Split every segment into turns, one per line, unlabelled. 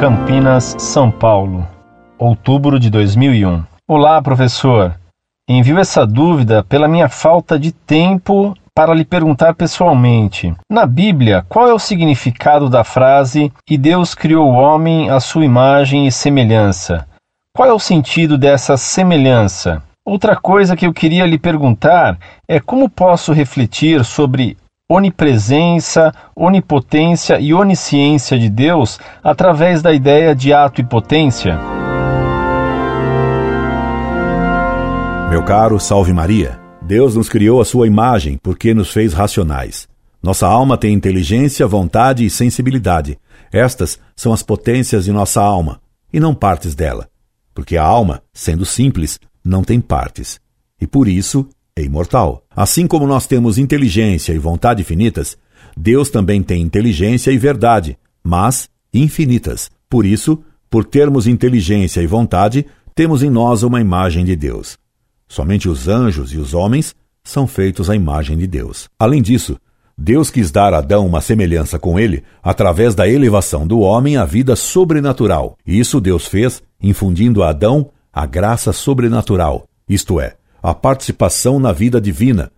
Campinas, São Paulo, outubro de 2001. Olá, professor. Envio essa dúvida pela minha falta de tempo para lhe perguntar pessoalmente. Na Bíblia, qual é o significado da frase E Deus criou o homem à sua imagem e semelhança? Qual é o sentido dessa semelhança? Outra coisa que eu queria lhe perguntar é como posso refletir sobre onipresença, onipotência e onisciência de Deus através da ideia de ato e potência?
Meu caro, salve Maria. Deus nos criou a sua imagem porque nos fez racionais. Nossa alma tem inteligência, vontade e sensibilidade. Estas são as potências de nossa alma, e não partes dela. Porque a alma, sendo simples, não tem partes. E por isso é imortal. Assim como nós temos inteligência e vontade finitas, Deus também tem inteligência e verdade, mas infinitas. Por isso, por termos inteligência e vontade, temos em nós uma imagem de Deus. Somente os anjos e os homens são feitos à imagem de Deus. Além disso, Deus quis dar a Adão uma semelhança com ele através da elevação do homem à vida sobrenatural. Isso Deus fez infundindo a Adão a graça sobrenatural, isto é, a participação na vida divina,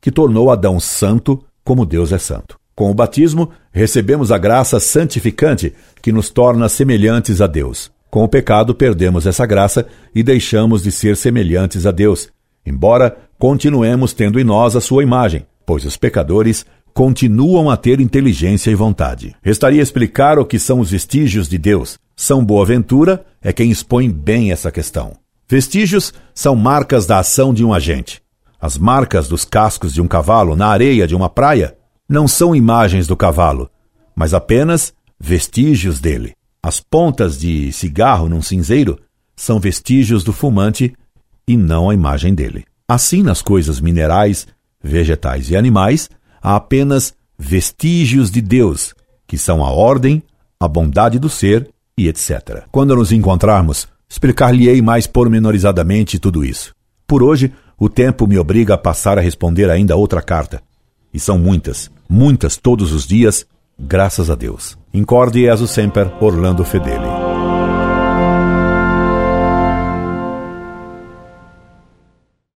que tornou Adão santo como Deus é santo. Com o batismo, recebemos a graça santificante que nos torna semelhantes a Deus. Com o pecado, perdemos essa graça e deixamos de ser semelhantes a Deus, embora continuemos tendo em nós a sua imagem, pois os pecadores continuam a ter inteligência e vontade. Restaria explicar o que são os vestígios de Deus. São Boaventura é quem expõe bem essa questão. Vestígios são marcas da ação de um agente. As marcas dos cascos de um cavalo na areia de uma praia não são imagens do cavalo, mas apenas vestígios dele. As pontas de cigarro num cinzeiro são vestígios do fumante e não a imagem dele. Assim, nas coisas minerais, vegetais e animais, há apenas vestígios de Deus, que são a ordem, a bondade do ser e etc. Quando nos encontrarmos Explicar-lhe-ei mais pormenorizadamente tudo isso. Por hoje, o tempo me obriga a passar a responder ainda outra carta. E são muitas, muitas todos os dias, graças a Deus. Incorde e sempre, Orlando Fedeli.